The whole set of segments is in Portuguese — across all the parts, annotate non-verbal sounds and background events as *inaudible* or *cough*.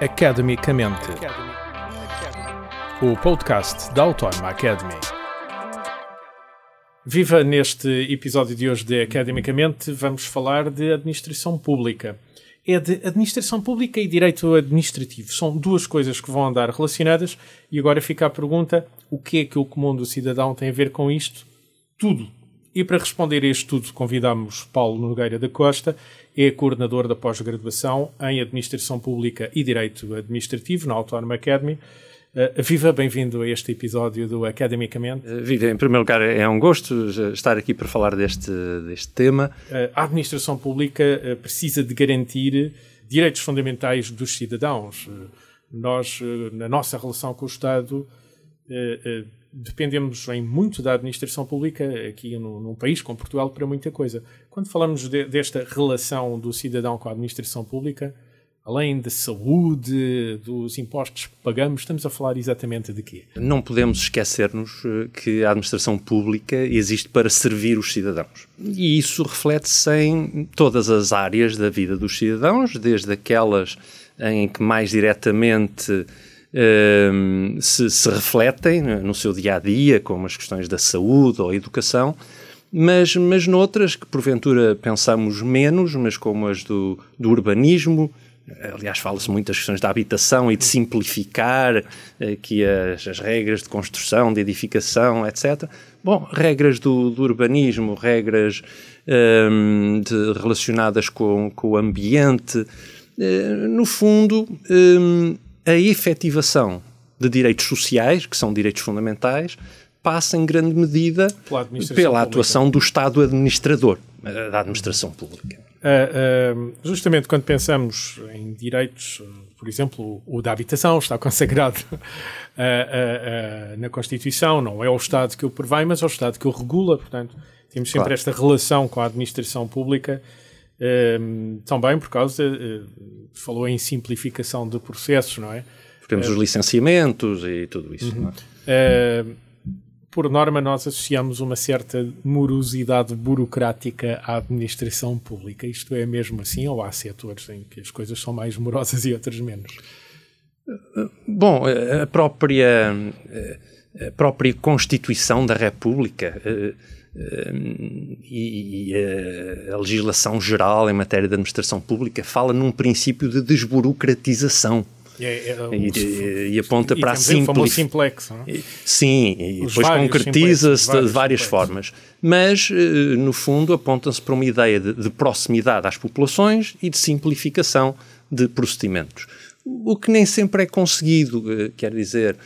Academicamente. O podcast da Autónoma Academy. Viva! Neste episódio de hoje de Academicamente vamos falar de administração pública. É de administração pública e direito administrativo. São duas coisas que vão andar relacionadas e agora fica a pergunta: o que é que o comum do cidadão tem a ver com isto? Tudo. E para responder a isto tudo, convidamos Paulo Nogueira da Costa, é coordenador da pós-graduação em Administração Pública e Direito Administrativo na Autónoma Academy. Uh, viva, bem-vindo a este episódio do Academicamente. Uh, Viva, em primeiro lugar, é um gosto estar aqui para falar deste, deste tema. Uh, a administração pública precisa de garantir direitos fundamentais dos cidadãos. nós, na nossa relação com o Estado, dependemos em muito da administração pública aqui num país como Portugal para muita coisa. Quando falamos de, desta relação do cidadão com a administração pública, além da saúde, dos impostos que pagamos, estamos a falar exatamente de quê? Não podemos esquecer-nos eh, que a administração pública existe para servir os cidadãos. E isso reflete-se em todas as áreas da vida dos cidadãos, desde aquelas em que mais diretamente Ehm, se, se, refletem no seu dia a dia, como as questões da saúde ou educação, mas, mas noutras que porventura pensamos menos, mas como as do, do urbanismo, Aliás, fala-se muito das questões da habitação e de simplificar aqui as, as, regras de construção, de edificação, etc. Bom, regras do, do urbanismo, regras um, ehm, de, relacionadas com, com, o ambiente. Uh, no fundo, um, ehm, a efetivação de direitos sociais, que são direitos fundamentais, passa em grande medida pela atuação do Estado administrador, eh, da administração pública. Uh, uh, justamente quando pensamos em direitos, por exemplo, o da habitação está *laughs* consagrado uh, na Constituição, não é o Estado que o prevê, mas é o Estado que o regula, portanto, temos sempre claro. esta relação com a administração pública Também por causa, uh, falou em simplificação de processos, não é? Temos uh, os licenciamentos e tudo isso, uhum. é? por norma, nós associamos uma certa morosidade burocrática à administração pública. Isto é mesmo assim ou há setores em que as coisas são mais morosas e outros menos? Bom, a própria, a própria Constituição da República e, e a, legislação geral em matéria de administração pública fala num princípio de desburocratização. É, é, e, e, aponta e para a simples... simplex. É? Sim, e depois concretiza-se de várias simplex. formas. Mas, eh, no fundo, aponta-se para uma ideia de, de, proximidade às populações e de simplificação de procedimentos. O que nem sempre é conseguido, eh, quer dizer,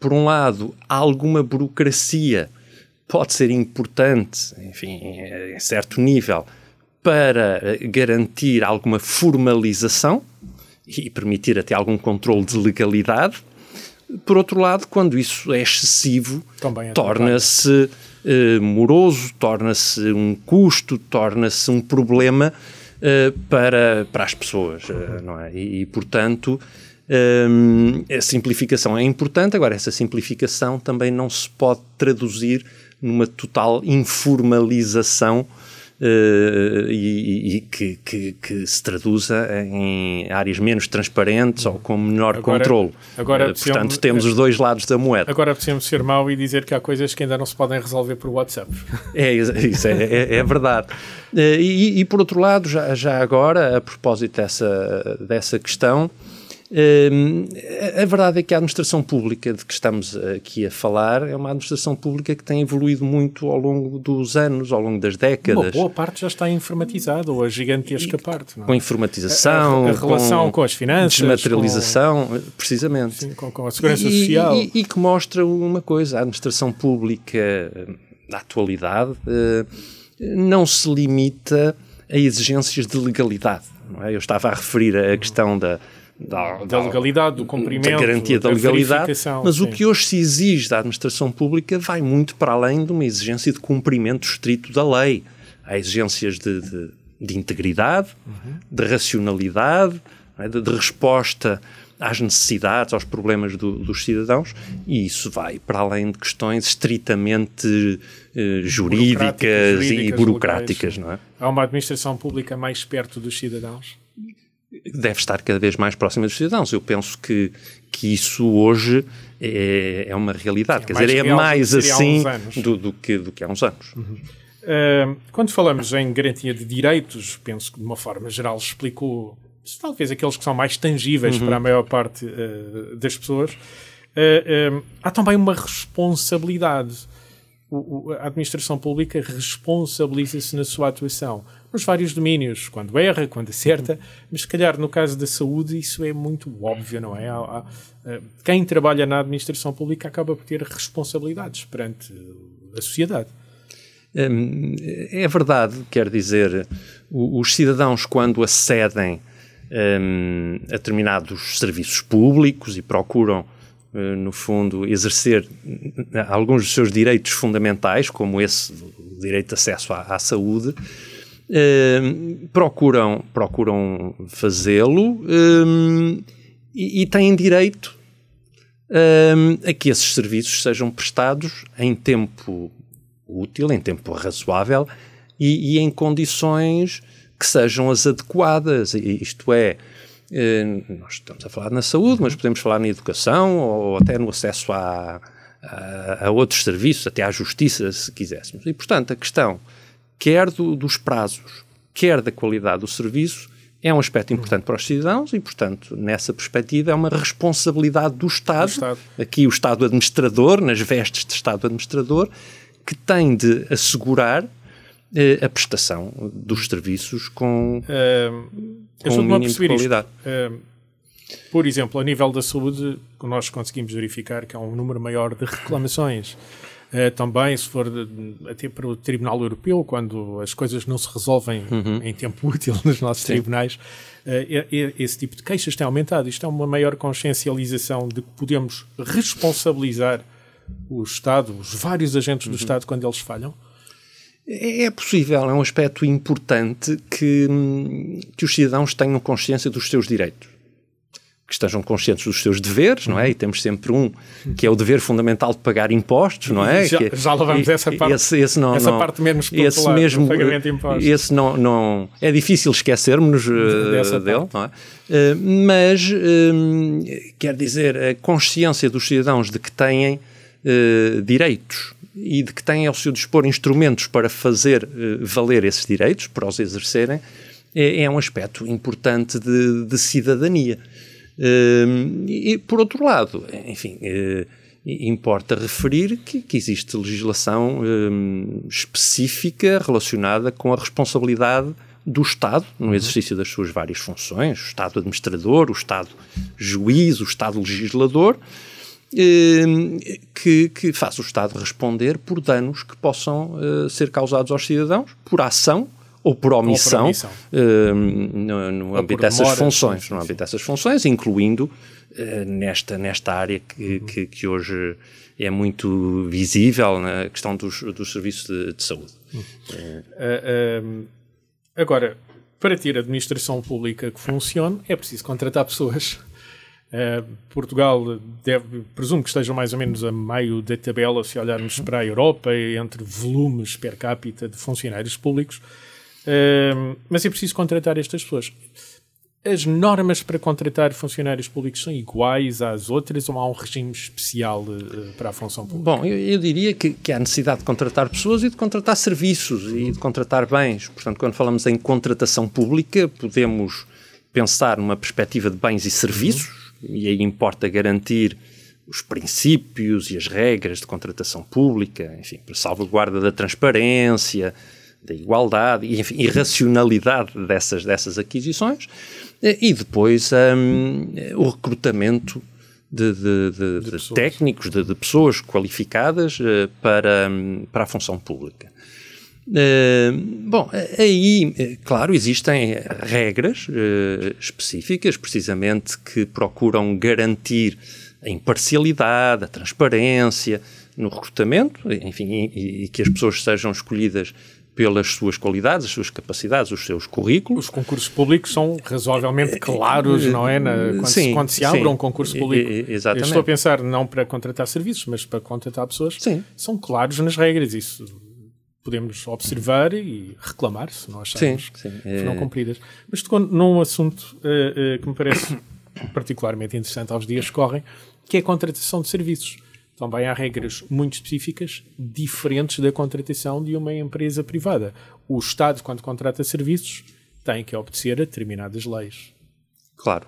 por um lado, há alguma burocracia pode ser importante, enfim, em certo nível, para eh, garantir alguma formalização e permitir até algum controle de legalidade. Por outro lado, quando isso é excessivo, é torna-se uh, moroso, torna-se um custo, torna-se um problema uh, para, para as pessoas, uh, não é? E, e portanto, um, a simplificação é importante. Agora, essa simplificação também não se pode traduzir numa total informalização Uh, e, e que, que, que, se traduza em áreas menos transparentes ou com menor agora, controle. Agora, uh, portanto, temos os dois lados da moeda. Agora precisamos ser mau e dizer que há coisas que ainda não se podem resolver por WhatsApp. *laughs* É, isso é, é, é verdade. Uh, e, e, por outro lado, já, já agora, a propósito dessa, dessa questão, a verdade é que a administração pública de que estamos aqui a falar é uma administração pública que tem evoluído muito ao longo dos anos, ao longo das décadas. Uma boa parte já está informatizada, ou a gigantesca e, parte. Não? É? Com informatização, a, a, a relação com, com, as finanças, desmaterialização, com, precisamente. Sim, com, com, a segurança e, social. E, e, que mostra uma coisa, a administração pública na atualidade eh, não se limita a exigências de legalidade. É? Eu estava a referir a questão da da, da, legalidade, do cumprimento, da garantia da, da legalidade, mas sim. o que hoje se exige da administração pública vai muito para além de uma exigência de cumprimento estrito da lei. Há exigências de, de, de integridade, uhum. de racionalidade, é? de, de, resposta às necessidades, aos problemas do, dos cidadãos, e isso vai para além de questões estritamente eh, jurídicas, jurídicas, e burocráticas, locais. não é? Há uma administração pública mais perto dos cidadãos? Deve estar cada vez mais próxima dos cidadãos. Eu penso que, que isso hoje é, é uma realidade. É Quer dizer, é mais assim do, do, que, do que há uns anos. Uhum. Uh, quando falamos em garantia de direitos, penso que de uma forma geral explicou, talvez aqueles que são mais tangíveis uhum. para a maior parte uh, das pessoas, uh, há também uma responsabilidade. O, o, a administração pública responsabiliza-se na sua atuação nos vários domínios, quando erra, quando acerta, mas se calhar no caso da saúde isso é muito óbvio, não é? Há, há, quem trabalha na administração pública acaba por ter responsabilidades perante a sociedade. Hum, é verdade, quer dizer, os cidadãos, quando acedem um, a determinados serviços públicos e procuram, uh, no fundo, exercer alguns dos seus direitos fundamentais, como esse direito de acesso à, à saúde, uh, procuram, procuram fazê-lo um, e, e, têm direito um, a que esses serviços sejam prestados em tempo útil, em tempo razoável e, e em condições que sejam as adequadas. Isto é, nós estamos a falar na saúde, mas podemos falar na educação ou até no acesso a, a, a outros serviços, até à justiça, se quiséssemos. E, portanto, a questão, quer do, dos prazos, quer da qualidade do serviço, é um aspecto importante para os cidadãos e, portanto, nessa perspectiva, é uma responsabilidade do Estado, do Estado. aqui o Estado administrador, nas vestes de Estado administrador, que tem de assegurar eh, a prestação dos serviços com, uh, com um mínimo de qualidade. Uh, por exemplo, a nível da saúde, nós conseguimos verificar que há um número maior de reclamações. Uh, também, se for até para o Tribunal Europeu, quando as coisas não se resolvem uhum. em tempo *laughs* útil nos nossos Sim. tribunais, uh, esse tipo de queixas tem aumentado. Isto é uma maior consciencialização de que podemos responsabilizar o Estado, os vários agentes do uhum. Estado, quando eles falham? É, é possível, é um aspecto importante que, que os cidadãos tenham consciência dos seus direitos. Que estejam conscientes dos seus deveres, não é? E temos sempre um que é o dever fundamental de pagar impostos, não é? *laughs* Já, que, já lá vamos essa parte, esse, esse não, essa não, parte menos popular, esse mesmo, pagamento de impostos. Esse não, não, é difícil esquecermos uh, dele, não é? Uh, mas, uh, quer dizer, a consciência dos cidadãos de que têm eh, direitos e de que têm ao seu dispor instrumentos para fazer valer esses direitos, para os exercerem, é, é um aspecto importante de, de cidadania. Uh, e, por outro lado, enfim, importa referir que, que existe legislação específica relacionada com a responsabilidade do Estado no uhum. exercício das suas várias funções, o Estado administrador, o Estado juiz, o Estado legislador, Ehm, que, que faça o Estado responder por danos que possam uh, ser causados aos cidadãos por ação ou por omissão, ou por omissão. Uh, no, no âmbito dessas funções, no âmbito dessas funções, incluindo uh, nesta, nesta área que, uhum. que, que, hoje é muito visível na questão dos, dos serviços de, de saúde. Uhum. Uh, agora, para ter administração pública que funcione, é preciso contratar pessoas. Portugal deve, presumo que esteja mais ou menos a meio da tabela se olharmos para a Europa entre volumes per capita de funcionários públicos, mas é preciso contratar estas pessoas. As normas para contratar funcionários públicos são iguais às outras ou há um regime especial uh, para a função pública? Bom, eu, eu diria que, que, há necessidade de contratar pessoas e de contratar serviços e de contratar bens. Portanto, quando falamos em contratação pública, podemos pensar numa perspectiva de bens e serviços e aí importa garantir os princípios e as regras de contratação pública, enfim, para salvaguarda da transparência, da igualdade e, enfim, e racionalidade dessas, dessas aquisições, e depois um, o recrutamento de, de, de, de técnicos, de, pessoas qualificadas uh, para, um, para a função pública. Uh, bom, aí, eh, claro, existem regras uh, específicas, precisamente, que procuram garantir a imparcialidade, a transparência no recrutamento, enfim, e, e, que as pessoas sejam escolhidas pelas suas qualidades, as suas capacidades, os seus currículos. Os concursos públicos são razoavelmente claros, não é? Na, quando, sim, se, quando se abre sim, um concurso público. Exatamente. Eu estou a pensar não para contratar serviços, mas para contratar pessoas. Sim. São claros nas regras. Isso podemos observar e reclamar se não acharmos sim, sim. que foram é... cumpridas. Mas tocou num assunto uh, uh, que me parece *coughs* particularmente interessante aos dias que correm, que é a contratação de serviços. Também há regras muito específicas, diferentes da contratação de uma empresa privada. O Estado, quando contrata serviços, tem que obedecer a determinadas leis. Claro.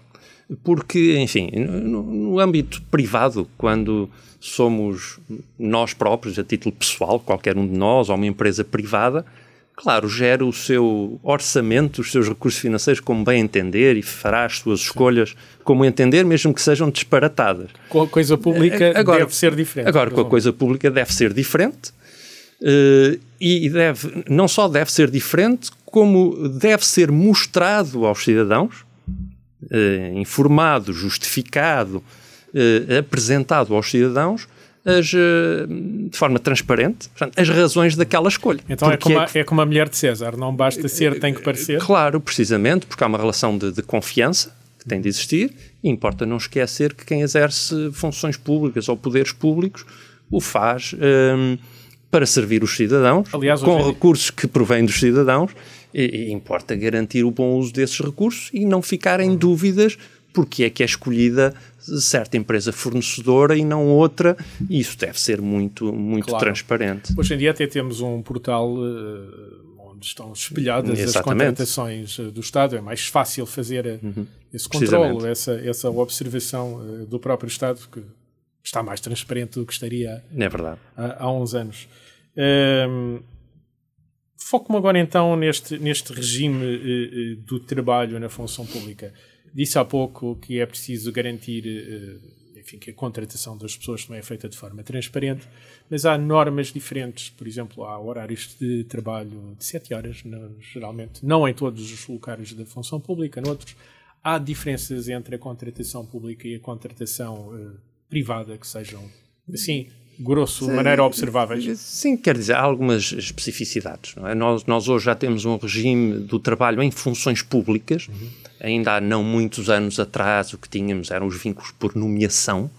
Porque, enfim, no, no âmbito privado, quando somos nós próprios, a título pessoal, qualquer um de nós, ou uma empresa privada, claro, gera o seu orçamento, os seus recursos financeiros como bem entender e fará as suas escolhas como entender, mesmo que sejam disparatadas. Com a coisa pública agora, deve ser diferente. Agora, com a coisa pública deve ser diferente uh, e deve, não só deve ser diferente, como deve ser mostrado aos cidadãos, uh, informado, justificado, uh, apresentado aos cidadãos as, uh, de forma transparente portanto, as razões daquela escolha. Então é como, a, é como a mulher de César, não basta ser, tem que parecer? Claro, precisamente, porque há uma relação de, de confiança que tem de existir e importa não esquecer que quem exerce funções públicas ou poderes públicos o faz um, ehm, para servir os cidadãos, Aliás, com recursos que provém dos cidadãos, e, e importa garantir o bom uso desses recursos e não ficarem dúvidas porque é que é escolhida certa empresa fornecedora e não outra, e isso deve ser muito, muito claro. transparente. Hoje em dia até temos um portal uh, onde estão espelhadas Exatamente. as contratações uh, do Estado, é mais fácil fazer uh, uhum. esse controle, essa, essa observação do próprio Estado, que está mais transparente do que estaria é verdade. Há, há uns anos. Ehm, foco-me agora então neste, neste regime do trabalho na função pública. Disse há pouco que é preciso garantir eh, enfim, que a contratação das pessoas também é feita de forma transparente, mas há normas diferentes. Por exemplo, há horários de trabalho de 7 horas, geralmente, não em todos os locais da função pública, noutros. Há diferenças entre a contratação pública e a contratação uh, privada que sejam, assim, grosso, de maneira observáveis? Sim, quer dizer, há algumas especificidades. É? Nós, nós hoje já temos um regime do trabalho em funções públicas. Uhum ainda há não muitos anos atrás o que tínhamos eram os vínculos por nomeação,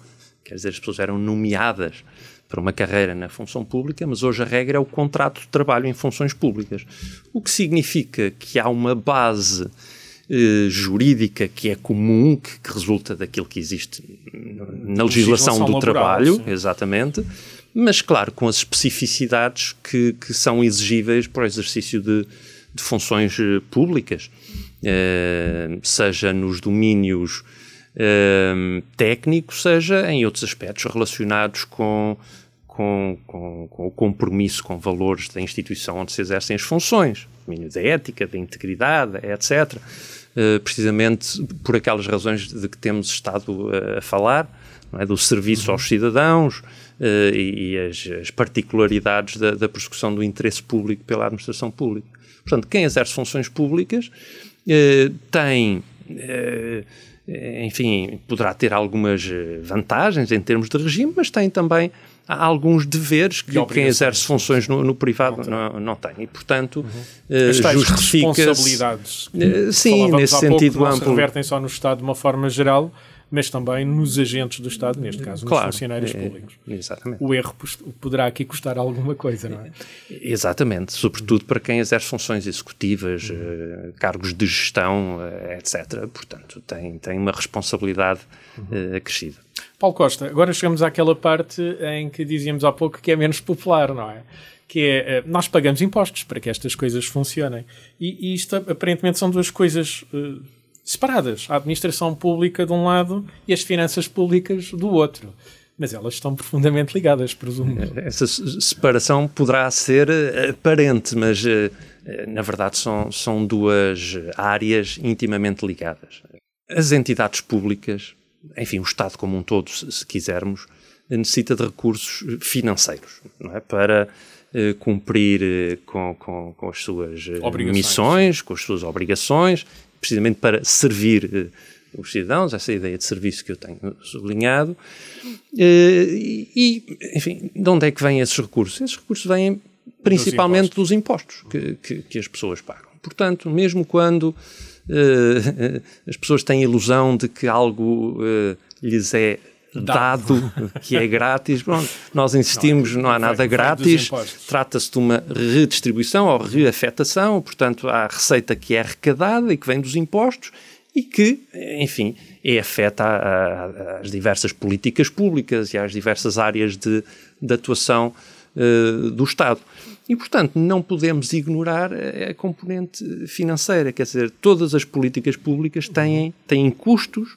quer dizer, as pessoas eram nomeadas para uma carreira na função pública, mas hoje a regra é o contrato de trabalho em funções públicas, o que significa que há uma base eh, jurídica que é comum, que, que, resulta daquilo que existe na legislação, legislação do trabalho, sim. exatamente, mas claro, com as especificidades que, que são exigíveis para o exercício de, de funções eh, públicas. Eh, seja nos domínios técnicos, seja em outros aspectos relacionados com, com, com, com, o compromisso com valores da instituição onde se exercem as funções, domínio da ética, da integridade, etc. Eh, precisamente por aquelas razões de que temos estado a falar, é? do serviço aos cidadãos uh, e, e as, as, particularidades da, da persecução do interesse público pela administração pública. Portanto, quem exerce funções públicas eh, tem eh, enfim, poderá ter algumas eh, vantagens em termos de regime, mas tem também alguns deveres que quem exerce funções no, no privado não, não, não, tem. E, portanto, uhum. justifica responsabilidades. sim, nesse sentido pouco, amplo. Não se revertem só no Estado de uma forma geral, mas também nos agentes do Estado, neste caso, nos claro, funcionários é, públicos. Exatamente. O erro poderá aqui custar alguma coisa, não é? *laughs* Exatamente, sobretudo para quem exerce funções executivas, uhum. cargos de gestão, eh, etc. Portanto, tem, tem uma responsabilidade uhum. acrescida. Paulo Costa, agora chegamos àquela parte em que dizíamos há pouco que é menos popular, não é? que é, nós pagamos impostos para que estas coisas funcionem. E, e isto aparentemente são duas coisas uh, separadas. A administração pública de um lado e as finanças públicas do outro. Mas elas estão profundamente ligadas, presumo. Essa separação poderá ser eh, aparente, mas eh, eh, na verdade são, são duas áreas intimamente ligadas. As entidades públicas, enfim, o Estado como um todo, se quisermos, necessita de recursos financeiros é? para cumprir com, com, com, as suas missões, com as suas obrigações precisamente para servir eh, os cidadãos, essa ideia de serviço que eu tenho sublinhado. Eh, e, enfim, de onde é que vêm esses recursos? Esses recursos vêm principalmente dos impostos, dos impostos que, que, que, as pessoas pagam. Portanto, mesmo quando uh, *laughs* as pessoas têm a ilusão de que algo uh, lhes é dado *laughs* que é grátis. Pronto, nós insistimos, não, não há nada grátis. Trata-se de uma redistribuição ou reafetação, portanto, há receita que é arrecadada e que vem dos impostos e que, enfim, é afeta às diversas políticas públicas e às diversas áreas de, de atuação uh, do Estado. E, portanto, não podemos ignorar a componente financeira, quer dizer, todas as políticas públicas têm, têm custos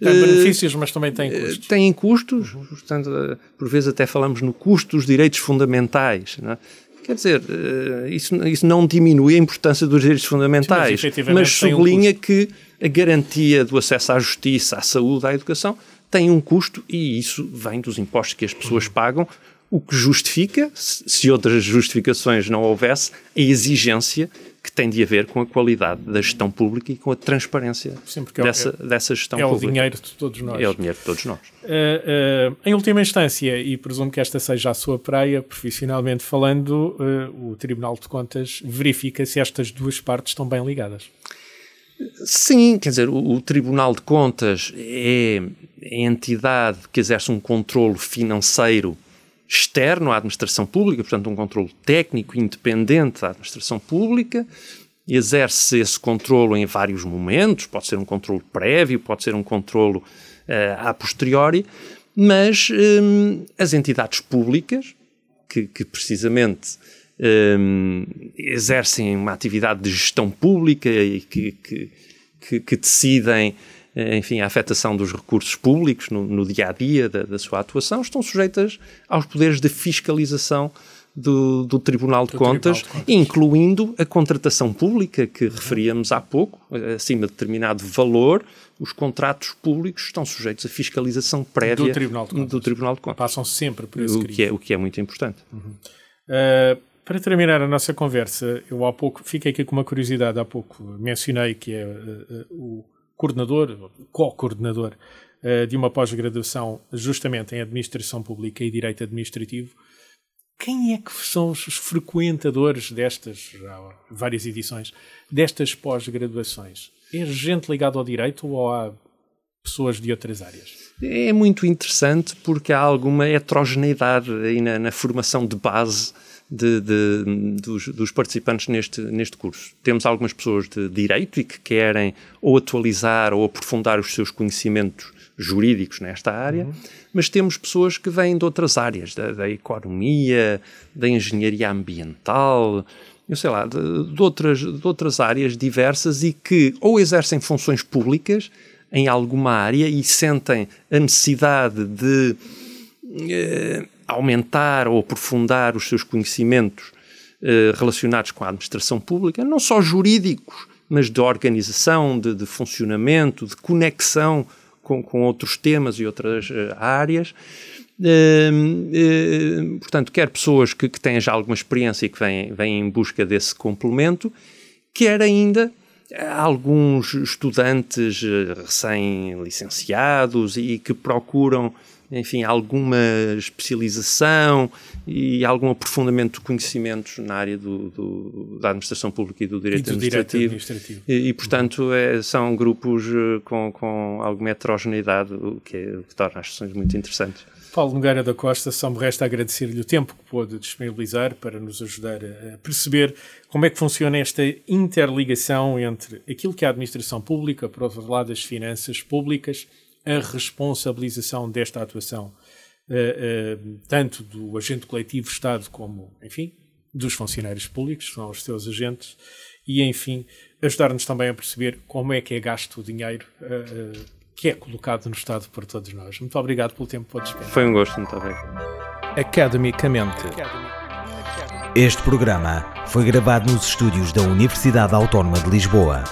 tem eh, benefícios, mas também tem eh, custos. Têm custos, portanto, eh, por vezes até falamos no custo dos direitos fundamentais. Não é? Quer dizer, isso, isso não diminui a importância dos direitos fundamentais, Sim, mas, mas sublinha um que a garantia do acesso à justiça, à saúde, à educação tem um custo e isso vem dos impostos que as pessoas pagam o que justifica, se outras justificações não houvesse, a exigência que tem de haver com a qualidade da gestão pública e com a transparência Sim, dessa, é, dessa gestão é pública. É o dinheiro de todos nós. É o dinheiro de todos nós. Uh, uh, em última instância, e presumo que esta seja a sua praia, profissionalmente falando, uh, o Tribunal de Contas verifica se estas duas partes estão bem ligadas. Sim, quer dizer, o, o Tribunal de Contas é a entidade que exerce um controle financeiro externo à administração pública, portanto, um controle técnico independente da administração pública, exerce esse controlo em vários momentos, pode ser um controlo prévio, pode ser um controlo uh, a posteriori, mas um, as entidades públicas, que, que precisamente um, exercem uma atividade de gestão pública e que, que, que decidem eh, enfim, a afetação dos recursos públicos no, no dia a dia da, da, sua atuação, estão sujeitas aos poderes de fiscalização do, do Tribunal, de, do Contas, Tribunal de Contas, incluindo a contratação pública que uhum. referíamos há pouco, acima de determinado valor. Os contratos públicos estão sujeitos à fiscalização prévia do Tribunal de Contas. Tribunal de Contas. Passam sempre por esse o que, é, o que é muito importante. Uhum. Uh, para terminar a nossa conversa, eu há pouco fiquei aqui com uma curiosidade, há pouco mencionei que é uh, uh, o coordenador, co-coordenador uh, de uma pós-graduação justamente em Administração Pública e Direito Administrativo. Quem é que são os frequentadores destas, várias edições, destas pós-graduações? É gente ligado ao direito ou há pessoas de outras áreas? É muito interessante porque há alguma heterogeneidade aí na, na formação de base de, de, dos, dos, participantes neste, neste curso. Temos algumas pessoas de direito e que querem ou atualizar ou aprofundar os seus conhecimentos jurídicos nesta área, uhum. mas temos pessoas que vêm de outras áreas, da, da economia, da engenharia ambiental, eu sei lá, de, de, outras, de outras áreas diversas e que ou exercem funções públicas em alguma área e sentem a necessidade de eh, aumentar ou aprofundar os seus conhecimentos eh, relacionados com a administração pública, não só jurídicos, mas de organização, de, de funcionamento, de conexão com, com, outros temas e outras uh, áreas. Uh, uh, portanto, quer pessoas que, que, têm já alguma experiência e que vêm, vêm em busca desse complemento, quer ainda alguns estudantes recém-licenciados e que procuram enfim, alguma especialização e algum aprofundamento de conhecimentos na área do, do, da administração pública e do direito, e do administrativo. direito administrativo. E, e portanto, é, são grupos eh, com, com alguma heterogeneidade, o que, é, que torna as sessões muito interessantes. Paulo Nogueira da Costa, só me resta agradecer-lhe o tempo que pôde disponibilizar para nos ajudar a perceber como é que funciona esta interligação entre aquilo que é a administração pública, por outro lado, as finanças públicas a responsabilização desta atuação, uh, uh, tanto do agente coletivo Estado como, enfim, dos funcionários públicos, são os seus agentes, e, enfim, ajudar-nos também a perceber como é que é gasto o dinheiro uh, que é colocado no Estado por todos nós. Muito obrigado pelo tempo que despender. Foi um gosto, muito obrigado. Academicamente. Este programa foi gravado nos estúdios da Universidade Autónoma de Lisboa.